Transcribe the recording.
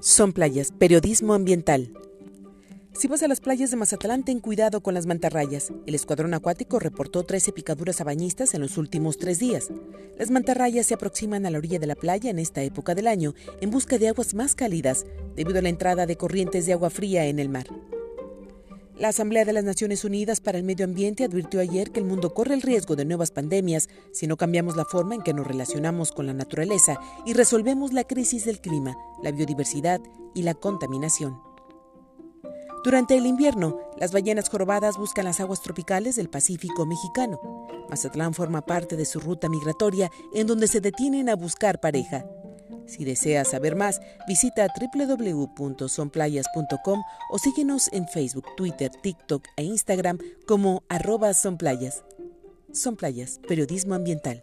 Son playas, periodismo ambiental. Si vas a las playas de Mazatlán, ten cuidado con las mantarrayas. El escuadrón acuático reportó 13 picaduras a bañistas en los últimos tres días. Las mantarrayas se aproximan a la orilla de la playa en esta época del año en busca de aguas más cálidas debido a la entrada de corrientes de agua fría en el mar. La Asamblea de las Naciones Unidas para el Medio Ambiente advirtió ayer que el mundo corre el riesgo de nuevas pandemias si no cambiamos la forma en que nos relacionamos con la naturaleza y resolvemos la crisis del clima, la biodiversidad y la contaminación. Durante el invierno, las ballenas jorobadas buscan las aguas tropicales del Pacífico mexicano. Mazatlán forma parte de su ruta migratoria en donde se detienen a buscar pareja. Si deseas saber más, visita www.sonplayas.com o síguenos en Facebook, Twitter, TikTok e Instagram como arroba sonplayas. Son Playas, periodismo ambiental.